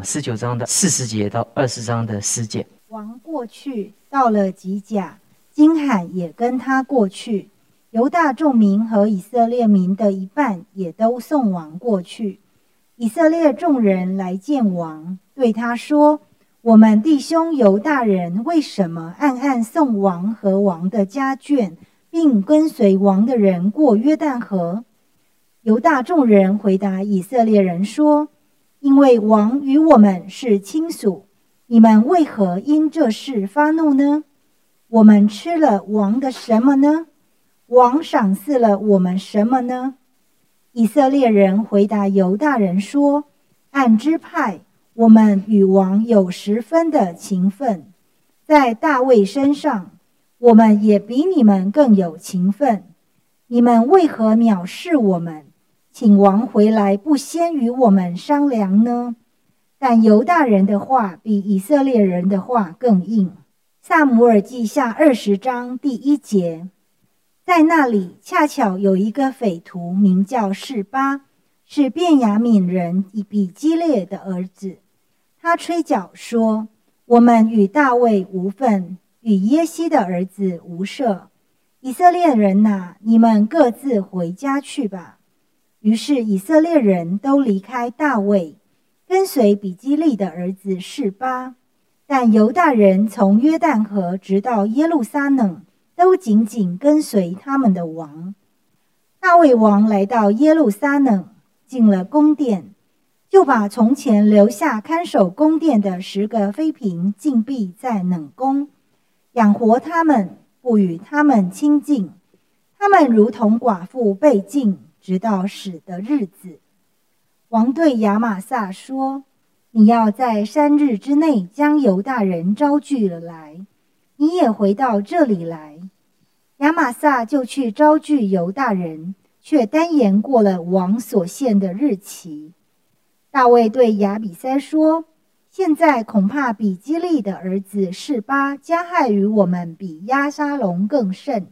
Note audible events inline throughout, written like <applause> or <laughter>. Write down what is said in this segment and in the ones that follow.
啊，十九章的四十节到二十章的十节。王过去到了吉甲，金罕也跟他过去，犹大众民和以色列民的一半也都送王过去。以色列众人来见王，对他说：“我们弟兄犹大人为什么暗暗送王和王的家眷，并跟随王的人过约旦河？”犹大众人回答以色列人说。因为王与我们是亲属，你们为何因这事发怒呢？我们吃了王的什么呢？王赏赐了我们什么呢？以色列人回答犹大人说：“按支派，我们与王有十分的情分，在大卫身上，我们也比你们更有情分。你们为何藐视我们？”请王回来，不先与我们商量呢？但犹大人的话比以色列人的话更硬。萨姆尔记下二十章第一节，在那里恰巧有一个匪徒，名叫示巴，是便雅悯人比基列的儿子。他吹角说：“我们与大卫无份，与耶西的儿子无涉。以色列人呐，你们各自回家去吧。”于是以色列人都离开大卫，跟随比基利的儿子示巴。但犹大人从约旦河直到耶路撒冷，都紧紧跟随他们的王。大卫王来到耶路撒冷，进了宫殿，就把从前留下看守宫殿的十个妃嫔禁闭在冷宫，养活他们，不与他们亲近。他们如同寡妇被禁。直到死的日子，王对亚玛撒说：“你要在三日之内将犹大人招聚了来，你也回到这里来。”亚玛撒就去招聚犹大人，却单言过了王所限的日期。大卫对亚比塞说：“现在恐怕比基利的儿子示巴加害于我们，比亚沙龙更甚。”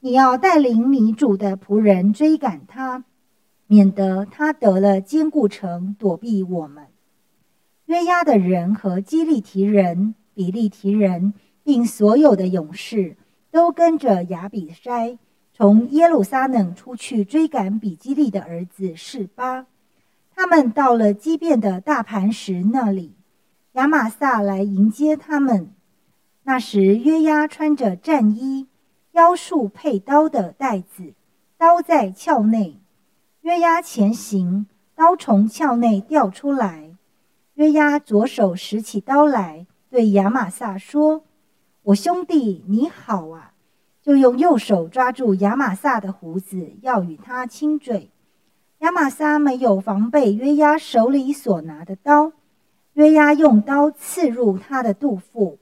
你要带领你主的仆人追赶他，免得他得了坚固城躲避我们。约押的人和基利提人、比利提人，并所有的勇士，都跟着亚比筛从耶路撒冷出去追赶比基利的儿子示巴。他们到了基变的大磐石那里，亚玛撒来迎接他们。那时约押穿着战衣。腰束配刀的带子，刀在鞘内。约押前行，刀从鞘内掉出来。约押左手拾起刀来，对亚玛撒说：“我兄弟你好啊！”就用右手抓住亚玛撒的胡子，要与他亲嘴。亚玛撒没有防备约押手里所拿的刀，约押用刀刺入他的肚腹。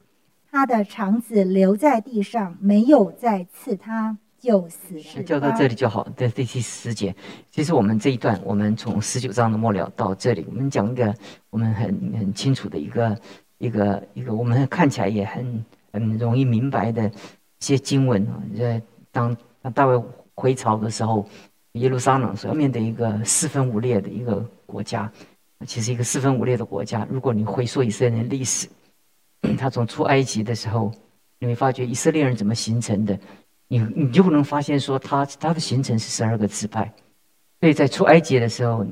他的肠子留在地上，没有再刺他，就死了。就到这里就好。在第十节，其实我们这一段，我们从十九章的末了到这里，我们讲一个我们很很清楚的一个一个一个，我们看起来也很很容易明白的一些经文啊。在当大卫回朝的时候，耶路撒冷所要面对一个四分五裂的一个国家，其实一个四分五裂的国家。如果你回溯以色列的历史。他从出埃及的时候，你会发觉以色列人怎么形成的，你你就能发现说他他的形成是十二个支派，所以在出埃及的时候，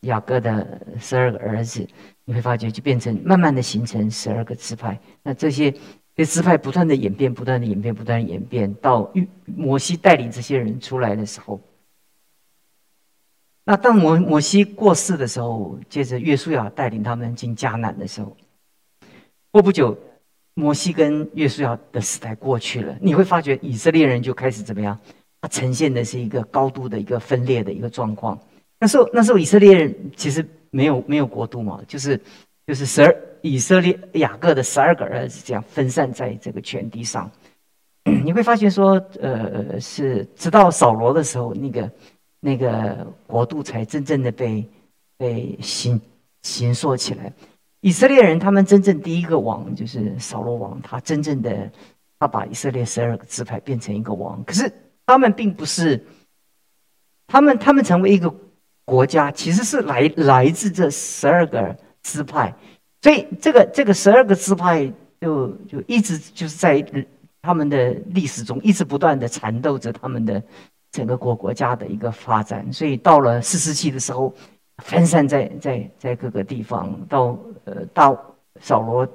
雅各的十二个儿子，你会发觉就变成慢慢的形成十二个支派。那这些这支派不断的演变，不断的演变，不断的演变，到摩西带领这些人出来的时候，那当摩摩西过世的时候，接着约书亚带领他们进迦南的时候。过不久，摩西跟约书亚的时代过去了，你会发觉以色列人就开始怎么样？他呈现的是一个高度的一个分裂的一个状况。那时候，那时候以色列人其实没有没有国度嘛，就是就是十二以色列雅各的十二个儿子这样分散在这个全地上。<clears throat> 你会发现说，呃，是直到扫罗的时候，那个那个国度才真正的被被形形塑起来。以色列人，他们真正第一个王就是扫罗王，他真正的，他把以色列十二个支派变成一个王。可是他们并不是，他们他们成为一个国家，其实是来来自这十二个支派，所以这个这个十二个支派就就一直就是在他们的历史中一直不断的缠斗着他们的整个国国家的一个发展，所以到了四世纪的时候，分散在在在各个地方，到呃大扫罗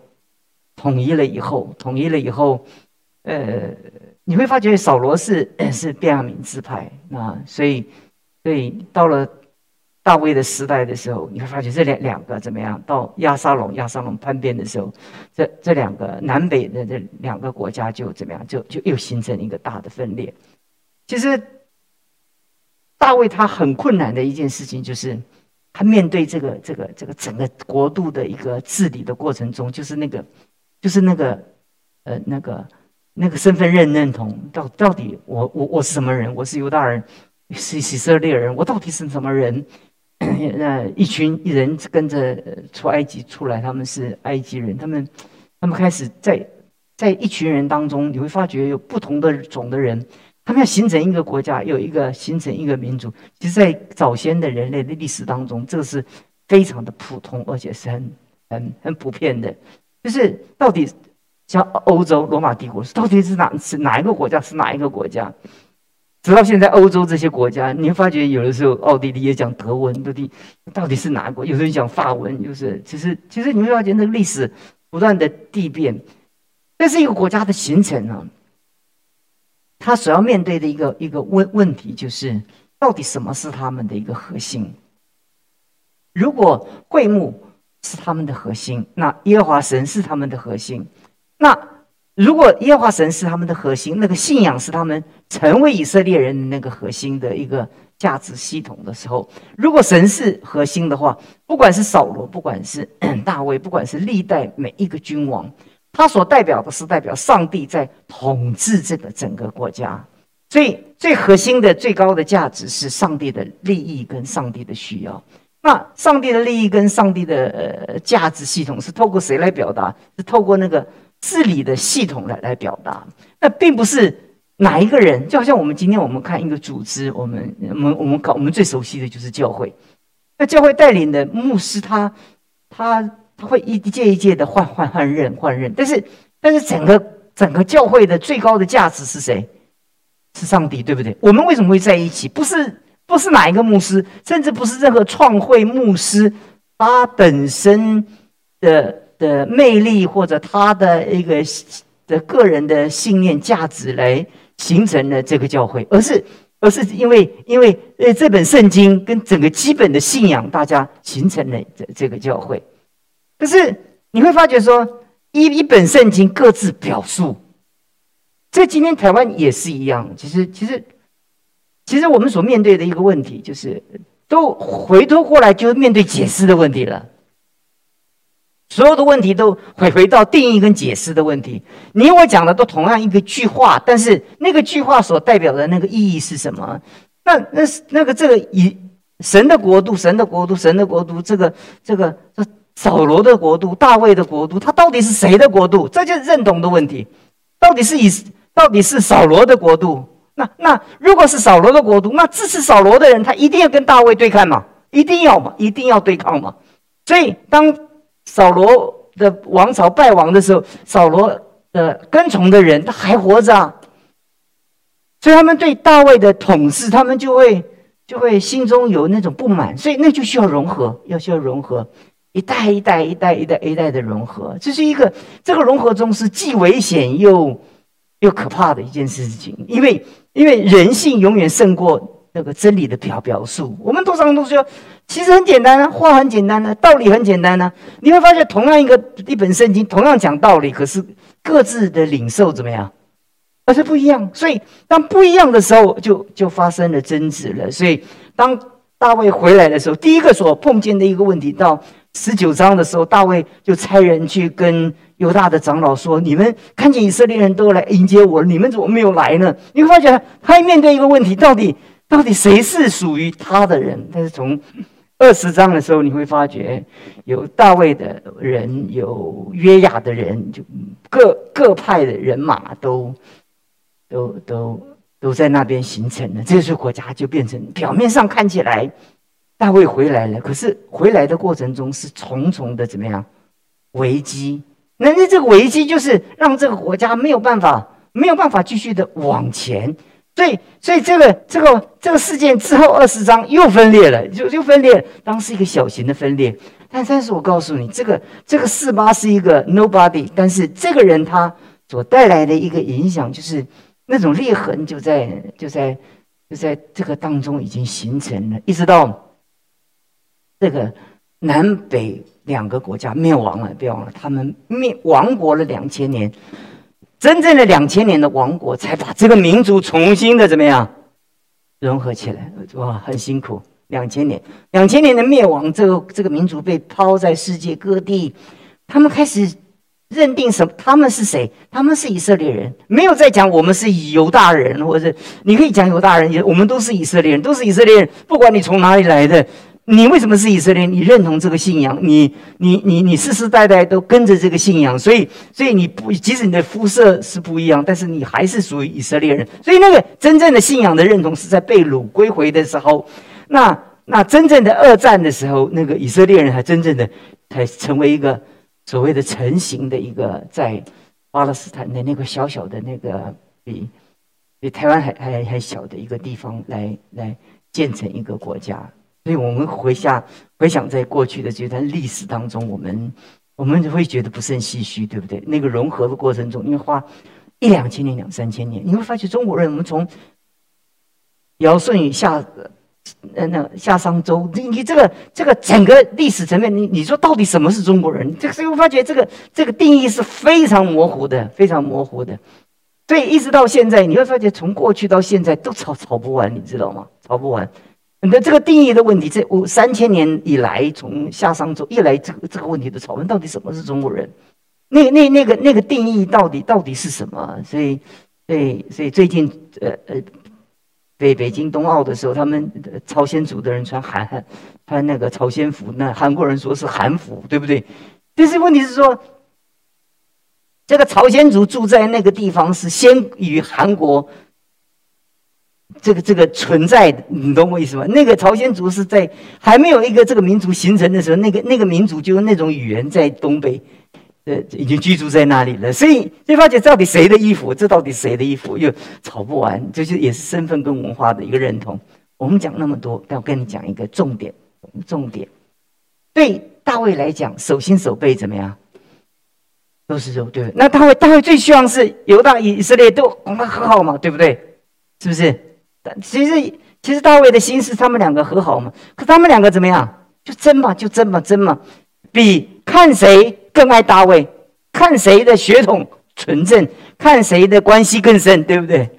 统一了以后，统一了以后，呃。你会发觉扫罗是是便雅悯支派，那所以所以到了大卫的时代的时候，你会发觉这两两个怎么样？到亚沙龙亚沙龙叛变的时候，这这两个南北的这两个国家就怎么样？就就又形成一个大的分裂。其实大卫他很困难的一件事情，就是他面对这个这个这个整个国度的一个治理的过程中，就是那个就是那个呃那个。那个身份认认同到到底我我我是什么人？我是犹大人，是以色列人，我到底是什么人？<coughs> 那一群人跟着出埃及出来，他们是埃及人，他们他们开始在在一群人当中，你会发觉有不同的种的人，他们要形成一个国家，有一个形成一个民族。其实，在早先的人类的历史当中，这个是非常的普通，而且是很很很普遍的，就是到底。像欧洲罗马帝国是到底是哪是哪一个国家是哪一个国家？直到现在，欧洲这些国家，你会发觉有的时候奥地利也讲德文，到底到底是哪国？有的人讲法文，就是其实其实你会发觉那个历史不断的递变。这是一个国家的形成啊，他所要面对的一个一个问问题就是，到底什么是他们的一个核心？如果会幕是他们的核心，那耶和华神是他们的核心。那如果耶和华神是他们的核心，那个信仰是他们成为以色列人那个核心的一个价值系统的时候，如果神是核心的话，不管是扫罗，不管是 <clears throat> 大卫，不管是历代每一个君王，它所代表的是代表上帝在统治这个整个国家，所以最核心的最高的价值是上帝的利益跟上帝的需要。那上帝的利益跟上帝的呃价值系统是透过谁来表达？是透过那个。治理的系统来来表达，那并不是哪一个人，就好像我们今天我们看一个组织，我们我们我们搞我们最熟悉的就是教会，那教会带领的牧师，他他会一届一届的换换换任换任，但是但是整个整个教会的最高的价值是谁？是上帝，对不对？我们为什么会在一起？不是不是哪一个牧师，甚至不是任何创会牧师，他本身的。的魅力或者他的一个的个人的信念价值来形成了这个教会，而是而是因为因为呃这本圣经跟整个基本的信仰，大家形成了这这个教会。可是你会发觉说，一一本圣经各自表述，这今天台湾也是一样。其实其实其实我们所面对的一个问题，就是都回头过来就是面对解释的问题了。所有的问题都回回到定义跟解释的问题。你我讲的都同样一个句话，但是那个句话所代表的那个意义是什么？那那是那个这个以神的国度，神的国度，神的国度，这个这个这扫罗的国度，大卫的国度，它到底是谁的国度？这就是认同的问题。到底是以到底是扫罗的国度？那那如果是扫罗的国度，那支持扫罗的人，他一定要跟大卫对抗嘛？一定要嘛？一定要对抗嘛？所以当。扫罗的王朝败亡的时候，扫罗的跟从的人他还活着啊，所以他们对大卫的统治，他们就会就会心中有那种不满，所以那就需要融合，要需要融合，一代一代一代一代一代的融合，这是一个这个融合中是既危险又又可怕的一件事情，因为因为人性永远胜过。那个真理的表表述，我们通常都说，其实很简单啊，话很简单啊，道理很简单啊。你会发现，同样一个一本圣经，同样讲道理，可是各自的领受怎么样，而是不一样。所以，当不一样的时候，就就发生了争执了。所以，当大卫回来的时候，第一个所碰见的一个问题，到十九章的时候，大卫就差人去跟犹大的长老说：“你们看见以色列人都来迎接我，你们怎么没有来呢？”你会发现，他面对一个问题，到底。到底谁是属于他的人？但是从二十章的时候，你会发觉有大卫的人，有约雅的人，就各各派的人马都都都都在那边形成了。这个国家就变成表面上看起来大卫回来了，可是回来的过程中是重重的怎么样危机？那那这个危机就是让这个国家没有办法没有办法继续的往前。所以，所以这个这个这个事件之后二十章又分裂了，就就分裂，当是一个小型的分裂。但但是我告诉你，这个这个四八是一个 nobody，但是这个人他所带来的一个影响，就是那种裂痕就在就在就在这个当中已经形成了，一直到这个南北两个国家灭亡了，别忘了他们灭亡国了两千年。真正的两千年的王国，才把这个民族重新的怎么样融合起来？哇，很辛苦。两千年，两千年的灭亡，这个这个民族被抛在世界各地，他们开始认定什么？他们是谁？他们是以色列人，没有再讲我们是犹大人，或者你可以讲犹大人，也我们都是以色列人，都是以色列人，不管你从哪里来的。你为什么是以色列？你认同这个信仰，你你你你世世代代都跟着这个信仰，所以所以你不，即使你的肤色是不一样，但是你还是属于以色列人。所以那个真正的信仰的认同是在被掳归回的时候，那那真正的二战的时候，那个以色列人还真正的才成为一个所谓的成型的一个在巴勒斯坦的那个小小的那个比比台湾还还还小的一个地方来来建成一个国家。所以我们回想回想在过去的这段历史当中，我们我们会觉得不胜唏嘘，对不对？那个融合的过程中，因为花一两千年、两三千年，你会发觉中国人，我们从尧舜禹夏，呃，那夏商周，你你这个这个整个历史层面，你你说到底什么是中国人？这个所以我发觉这个这个定义是非常模糊的，非常模糊的。所以一直到现在，你会发觉从过去到现在都吵吵不完，你知道吗？吵不完。那这个定义的问题，这五三千年以来，从夏商周一来，这个这个问题的讨论，到底什么是中国人？那那那个那个定义到底到底是什么？所以，所以所以最近，呃呃，北北京冬奥的时候，他们朝鲜族的人穿韩穿那个朝鲜服，那韩国人说是韩服，对不对？但是问题是说，这个朝鲜族住在那个地方是先于韩国。这个这个存在的，你懂我意思吗？那个朝鲜族是在还没有一个这个民族形成的时候，那个那个民族就用那种语言在东北，呃，已经居住在那里了。所以就发觉到底谁的衣服，这到底谁的衣服又吵不完，就是也是身份跟文化的一个认同。我们讲那么多，但我跟你讲一个重点，重点。对大卫来讲，手心手背怎么样？都是肉，对不对？那大卫大卫最希望是犹大以色列都跟他和好嘛，对不对？是不是？但其实，其实大卫的心是他们两个和好嘛？可他们两个怎么样？就争嘛，就争嘛，争嘛，比看谁更爱大卫，看谁的血统纯正，看谁的关系更深，对不对？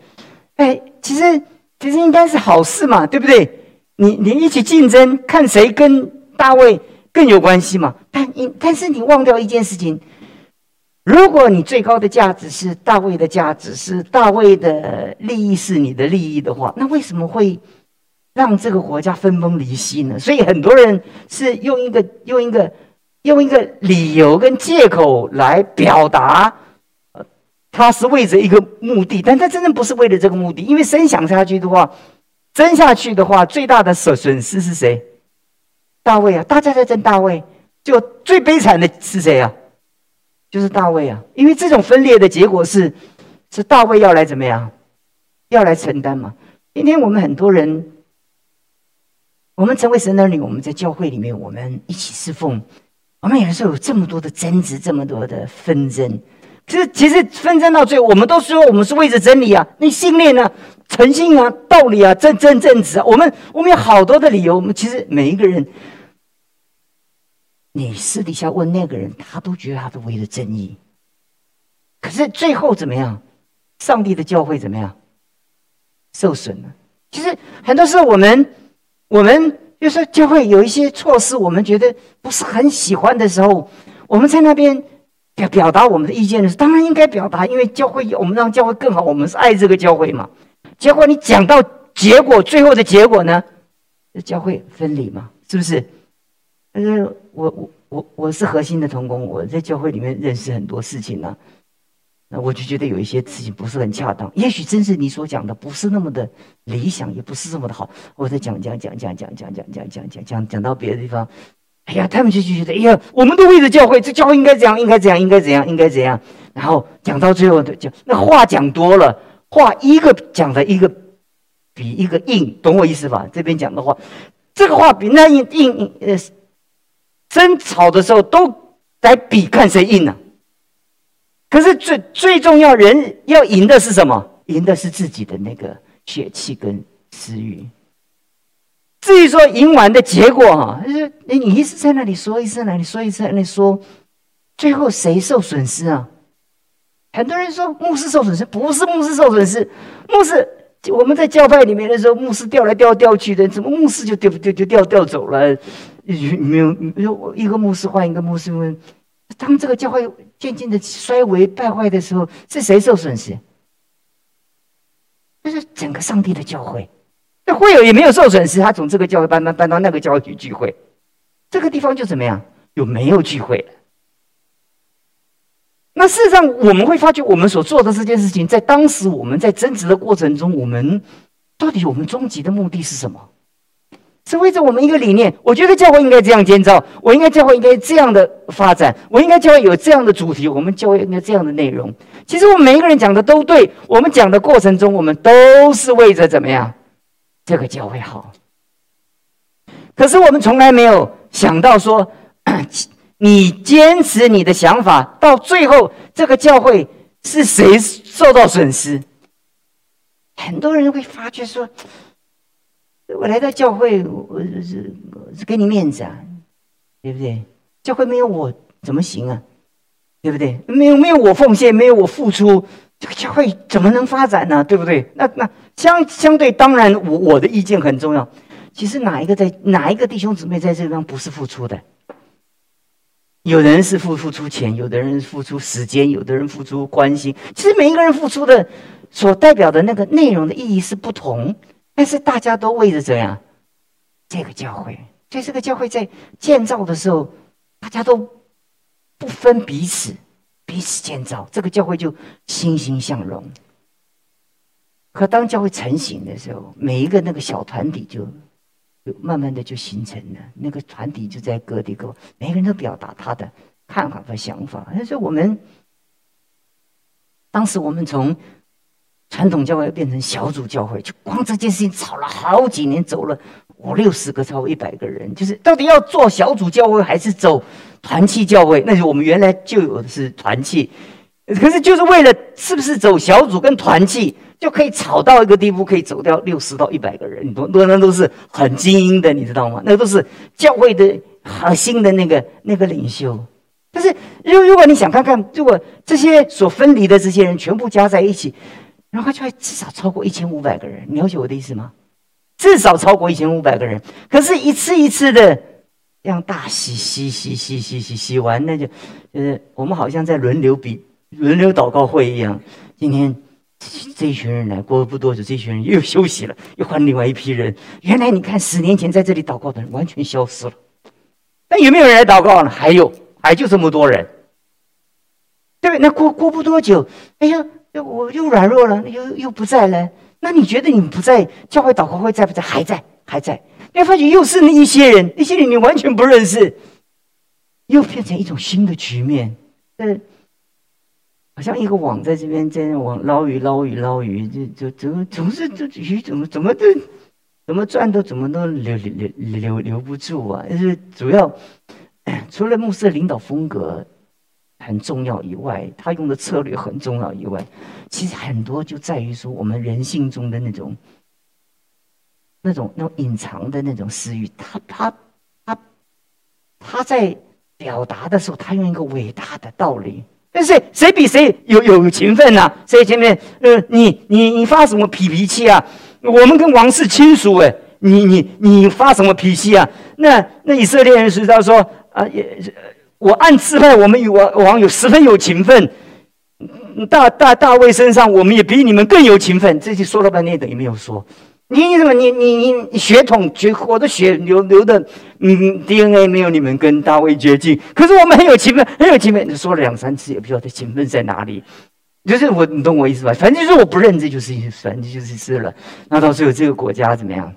哎，其实其实应该是好事嘛，对不对？你你一起竞争，看谁跟大卫更有关系嘛？但你但是你忘掉一件事情。如果你最高的价值是大卫的价值，是大卫的利益是你的利益的话，那为什么会让这个国家分崩离析呢？所以很多人是用一个用一个用一个理由跟借口来表达，他是为着一个目的，但他真正不是为了这个目的，因为真想下去的话，争下去的话，最大的损损失是谁？大卫啊，大家在争大卫，就最悲惨的是谁啊？就是大卫啊，因为这种分裂的结果是，是大卫要来怎么样，要来承担嘛。今天我们很多人，我们成为神儿女，我们在教会里面，我们一起侍奉，我们有的时候有这么多的争执，这么多的纷争。其实，其实纷争到最后，我们都说我们是为着真理啊，那信念啊，诚信啊，道理啊，正正正直啊。我们我们有好多的理由，我们其实每一个人。你私底下问那个人，他都觉得他是为了正义。可是最后怎么样？上帝的教会怎么样？受损了。其实很多时候，我们我们就是教会有一些措施，我们觉得不是很喜欢的时候，我们在那边表表达我们的意见的时候，当然应该表达，因为教会我们让教会更好，我们是爱这个教会嘛。结果你讲到结果，最后的结果呢？教会分离嘛？是不是？但是我我我我是核心的同工，我在教会里面认识很多事情呢。那我就觉得有一些事情不是很恰当，也许真是你所讲的不是那么的理想，也不是这么的好。我在讲讲讲讲讲讲讲讲讲讲讲讲到别的地方，哎呀，他们就就觉得，哎呀，我们都为了教会，这教会应该怎样，应该怎样，应该怎样，应该怎样。然后讲到最后的讲，那话讲多了，话一个讲的一个比一个硬，懂我意思吧？这边讲的话，这个话比那硬硬，呃，争吵的时候都在比看谁硬呢。可是最最重要，人要赢的是什么？赢的是自己的那个血气跟私欲。至于说赢完的结果，哈，就是你一直在那里说，一直在那里说，一直在那里说，最后谁受损失啊？很多人说牧师受损失，不是牧师受损失，牧师我们在教派里面的时候，牧师调来调调去的，怎么牧师就调调就调调走了？没有没有一个牧师换一个牧师问。当这个教会渐渐的衰微败坏的时候，是谁受损失？就是整个上帝的教会。那会友也没有受损失，他从这个教会搬搬搬到那个教会去聚会，这个地方就怎么样？有没有聚会了？那事实上，我们会发觉，我们所做的这件事情，在当时我们在争执的过程中，我们到底我们终极的目的是什么？是为着我们一个理念，我觉得教会应该这样建造，我应该教会应该这样的发展，我应该教会有这样的主题，我们教会应该这样的内容。其实我们每一个人讲的都对，我们讲的过程中，我们都是为着怎么样这个教会好。可是我们从来没有想到说，<clears throat> 你坚持你的想法，到最后这个教会是谁受到损失？很多人会发觉说。我来到教会，我是是给你面子啊，对不对？教会没有我怎么行啊？对不对？没有没有我奉献，没有我付出，这个教会怎么能发展呢？对不对？那那相相对当然，我我的意见很重要。其实哪一个在哪一个弟兄姊妹在这地方不是付出的？有人是付付出钱，有的人付出时间，有的人付出关心。其实每一个人付出的所代表的那个内容的意义是不同。但是大家都为着怎样？这个教会，所以这个教会在建造的时候，大家都不分彼此，彼此建造，这个教会就欣欣向荣。可当教会成型的时候，每一个那个小团体就就慢慢的就形成了，那个团体就在各地各，每个人都表达他的看法和想法。所以我们当时我们从。传统教会变成小组教会，就光这件事情吵了好几年，走了五六十个，超过一百个人。就是到底要做小组教会还是走团契教会？那就我们原来就有的是团契，可是就是为了是不是走小组跟团契就可以吵到一个地步，可以走掉六十到一百个人，很多人都是很精英的，你知道吗？那都是教会的核心的那个那个领袖。但是如如果你想看看，如果这些所分离的这些人全部加在一起。然后就会至少超过一千五百个人，你了解我的意思吗？至少超过一千五百个人。可是，一次一次的这样大洗洗洗洗洗洗洗完，那就呃，我们好像在轮流比轮流祷告会一样。今天这一群人来，过不多久，这群人又休息了，又换另外一批人。原来你看，十年前在这里祷告的人完全消失了。那有没有人来祷告呢？还有，还就这么多人，对不对？那过过不多久，哎呀。又我又软弱了，又又不在了。那你觉得你不在教会祷告会在不在？还在，还在。你发觉又是那一些人，那些人你完全不认识，又变成一种新的局面。嗯，好像一个网在这边在那网捞鱼捞鱼捞鱼，就就总总是这鱼怎么怎么都怎么转都怎么都留留留留留不住啊！就是主要 <coughs> 除了牧师的领导风格。很重要以外，他用的策略很重要以外，其实很多就在于说我们人性中的那种、那种、那种隐藏的那种私欲。他、他、他、他在表达的时候，他用一个伟大的道理。但是谁比谁有有勤奋呢？谁前面？呃，你、你、你发什么脾脾气啊？我们跟王室亲属哎，你、你、你发什么脾气啊？那那以色列人是他说啊也。我按自派，我们与王王有十分有情分。大大大卫身上，我们也比你们更有情分。这些说了半天等于没有说。你怎么？你你你血统血，我的血流流的，嗯，DNA 没有你们跟大卫接近。可是我们很有情分，很有情分。你说了两三次，也不知道这情分在哪里。就是我，你懂我意思吧？反正就是我不认，这就是反正就是是了。那到最后这个国家怎么样？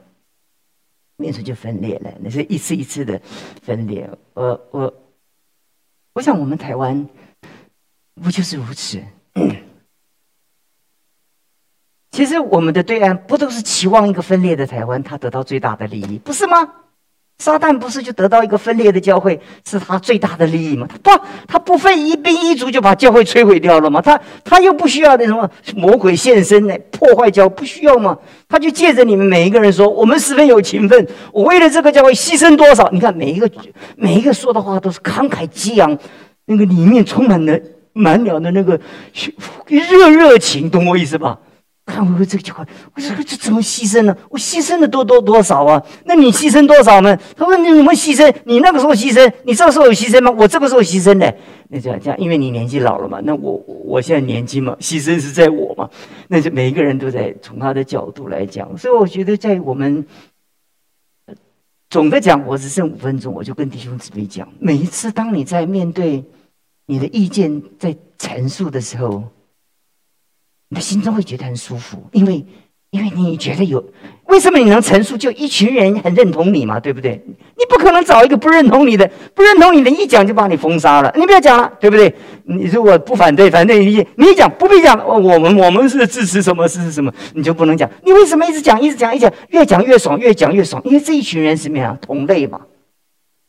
面出就分裂了，那是一次一次的分裂。我我我想我们台湾不就是如此？其实我们的对岸不都是期望一个分裂的台湾，他得到最大的利益，不是吗？撒旦不是就得到一个分裂的教会，是他最大的利益吗？他不，他不费一兵一卒就把教会摧毁掉了吗？他他又不需要那什么魔鬼现身来破坏教，不需要吗？他就借着你们每一个人说，我们十分有情分，我为了这个教会牺牲多少？你看每一个每一个说的话都是慷慨激昂，那个里面充满了满了的那个热热情，懂我意思吧？看我这个情况，我说这怎么牺牲呢？我牺牲的多多多少啊？那你牺牲多少呢？他说你怎么牺牲？你那个时候牺牲，你这个时候有牺牲吗？我这个时候牺牲的。那这样这样，因为你年纪老了嘛。那我我现在年轻嘛，牺牲是在我嘛。那就每一个人都在从他的角度来讲。所以我觉得在我们总的讲，我只剩五分钟，我就跟弟兄姊妹讲：每一次当你在面对你的意见在陈述的时候。你心中会觉得很舒服，因为，因为你觉得有，为什么你能陈述？就一群人很认同你嘛，对不对？你不可能找一个不认同你的，不认同你的，一讲就把你封杀了。你不要讲了，对不对？你如果不反对，反对你，你一讲不必讲。我们我们是支持什么？支持什么？你就不能讲。你为什么一直讲，一直讲，一讲越讲越爽，越讲越爽？因为这一群人什么样？同类嘛，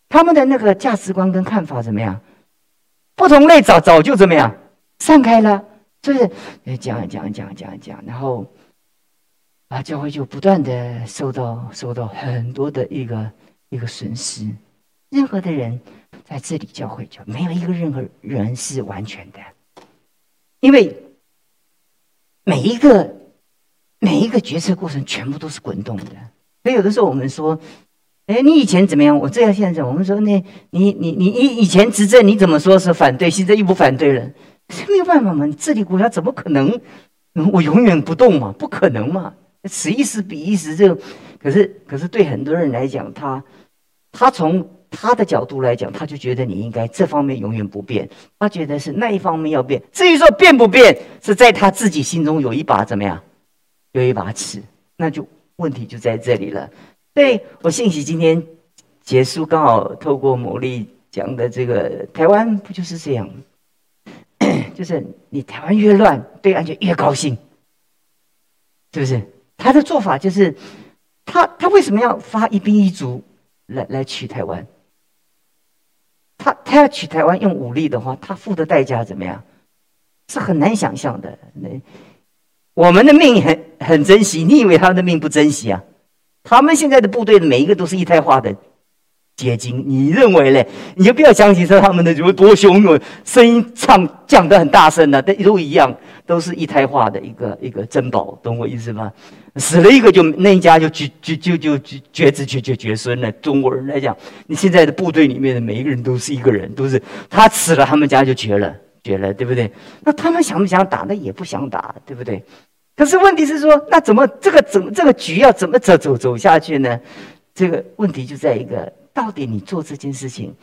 他们的那个价值观跟看法怎么样？不同类早早就怎么样散开了。就是讲讲讲讲讲，然后啊，教会就不断的受到受到很多的一个一个损失。任何的人在这里教会就没有一个任何人是完全的，因为每一个每一个决策过程全部都是滚动的。所以有的时候我们说，哎，你以前怎么样？我这样现在怎么？我们说，那你你你以以前执政你怎么说是反对，现在又不反对了？<laughs> 没有办法嘛，你治理国家怎么可能？我永远不动嘛，不可能嘛。此一时彼一时，这可是可是对很多人来讲，他他从他的角度来讲，他就觉得你应该这方面永远不变，他觉得是那一方面要变。至于说变不变，是在他自己心中有一把怎么样，有一把尺，那就问题就在这里了。对我信息今天结束，刚好透过某力讲的这个台湾，不就是这样？<clears throat> 就是你台湾越乱，对岸就越高兴，是不是？他的做法就是，他他为什么要发一兵一卒来来取台湾？他他要取台湾用武力的话，他付的代价怎么样？是很难想象的。那我们的命很很珍惜，你以为他们的命不珍惜啊？他们现在的部队每一个都是一胎化的。结晶，你认为嘞？你就不要相信说他们的有多凶恶，声音唱讲得很大声的，都都一样，都是一胎化的一个一个珍宝，懂我意思吗？死了一个就那一家就绝绝就就绝绝子绝绝绝孙了。中国人来讲，你现在的部队里面的每一个人都是一个人，都是他死了，他们家就绝了，绝了，对不对？那他们想不想打？那也不想打，对不对？可是问题是说，那怎么这个怎这个局要怎么走走走下去呢？这个问题就在一个。到底你做这件事情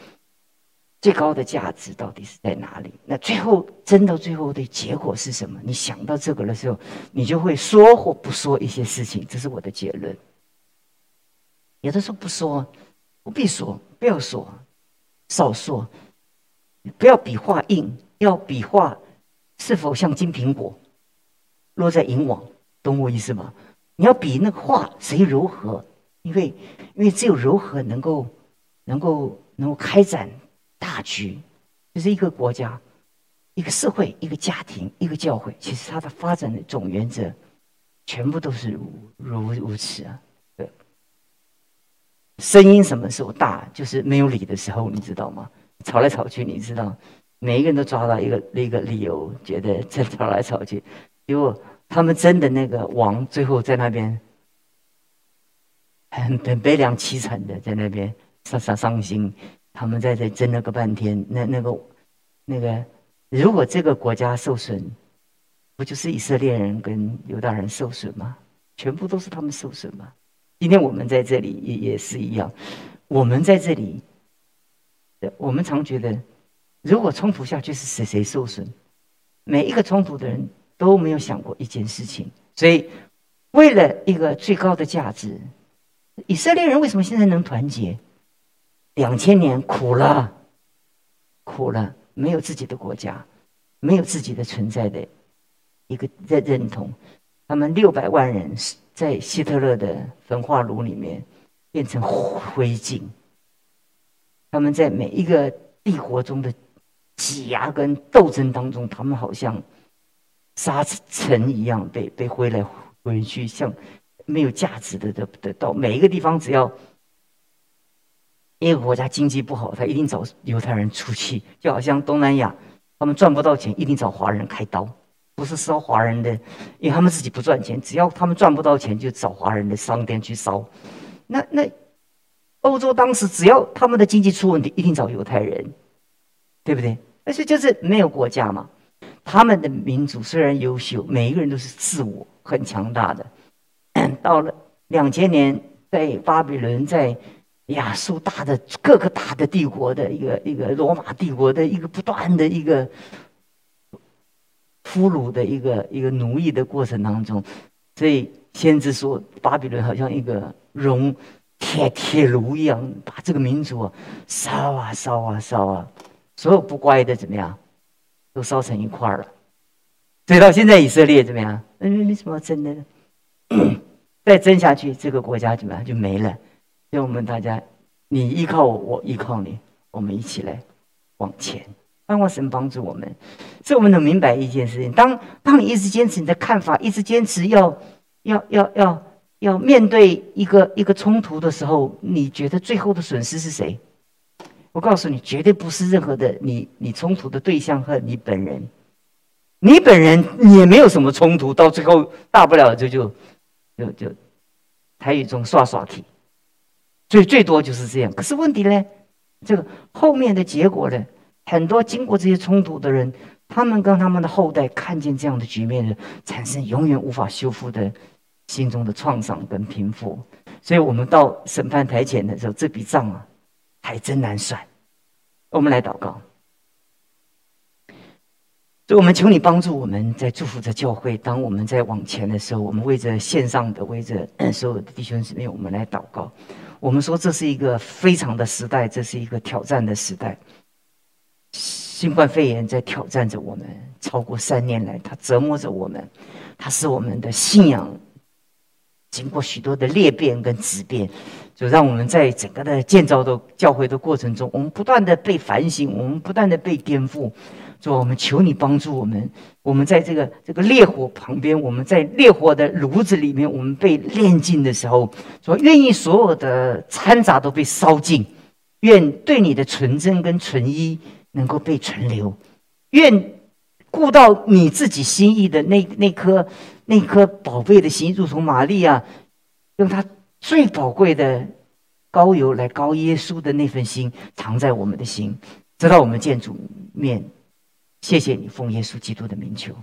最高的价值到底是在哪里？那最后真到最后的结果是什么？你想到这个的时候，你就会说或不说一些事情。这是我的结论。有的时候不说，不必说，不要说，少说，不要比划硬，要比划是否像金苹果落在银网，懂我意思吗？你要比那个话谁柔和，因为因为只有柔和能够。能够能够开展大局，就是一个国家、一个社会、一个家庭、一个教会，其实它的发展的总原则，全部都是如如如此啊。对，声音什么时候大，就是没有理的时候，你知道吗？吵来吵去，你知道，每一个人都抓到一个一个理由，觉得在吵来吵去，结果他们真的那个王，最后在那边很很悲凉凄惨的在那边。伤伤伤心，他们在这争了个半天。那那个那个，如果这个国家受损，不就是以色列人跟犹大人受损吗？全部都是他们受损吗？今天我们在这里也也是一样。我们在这里，我们常觉得，如果冲突下去是谁谁受损？每一个冲突的人都没有想过一件事情，所以为了一个最高的价值，以色列人为什么现在能团结？两千年苦了，苦了，没有自己的国家，没有自己的存在的一个认认同，他们六百万人在希特勒的焚化炉里面变成灰烬，他们在每一个帝国中的挤压跟斗争当中，他们好像沙尘一样被被挥来挥去，像没有价值的的的到每一个地方，只要。一个国家经济不好，他一定找犹太人出气，就好像东南亚，他们赚不到钱，一定找华人开刀，不是烧华人的，因为他们自己不赚钱，只要他们赚不到钱，就找华人的商店去烧。那那欧洲当时只要他们的经济出问题，一定找犹太人，对不对？而且就是没有国家嘛，他们的民族虽然优秀，每一个人都是自我很强大的。到了两千年，在巴比伦，在。亚述大的各个大的帝国的一个一个罗马帝国的一个不断的一个俘虏的一个一个奴役的过程当中，所以先知说巴比伦好像一个熔铁铁炉一样，把这个民族烧啊烧啊烧啊，所有不乖的怎么样，都烧成一块了。所以到现在以色列怎么样？嗯，没什么争的，<coughs> 再争下去，这个国家怎么样就没了。让我们大家，你依靠我，我依靠你，我们一起来往前。盼望神帮助我们，所以我们能明白一件事情：当当你一直坚持你的看法，一直坚持要要要要要面对一个一个冲突的时候，你觉得最后的损失是谁？我告诉你，绝对不是任何的你你冲突的对象和你本人，你本人也没有什么冲突，到最后大不了就就就就台语中耍耍题。所以最多就是这样。可是问题呢，这个后面的结果呢，很多经过这些冲突的人，他们跟他们的后代看见这样的局面呢，产生永远无法修复的心中的创伤跟贫富。所以我们到审判台前的时候，这笔账啊，还真难算。我们来祷告。所以我们求你帮助我们在祝福着教会。当我们在往前的时候，我们为着线上的，为着 <clears throat> 所有的弟兄姊妹，我们来祷告。我们说这是一个非常的时代，这是一个挑战的时代。新冠肺炎在挑战着我们，超过三年来，它折磨着我们，它使我们的信仰经过许多的裂变跟质变，就让我们在整个的建造的教会的过程中，我们不断的被反省，我们不断的被颠覆。主，我们求你帮助我们。我们在这个这个烈火旁边，我们在烈火的炉子里面，我们被炼尽的时候，说愿意所有的掺杂都被烧尽，愿对你的纯真跟纯一能够被存留，愿顾到你自己心意的那那颗那颗宝贝的心，如同玛利亚用她最宝贵的膏油来膏耶稣的那份心，藏在我们的心，直到我们见主面。谢谢你，奉耶稣基督的名求。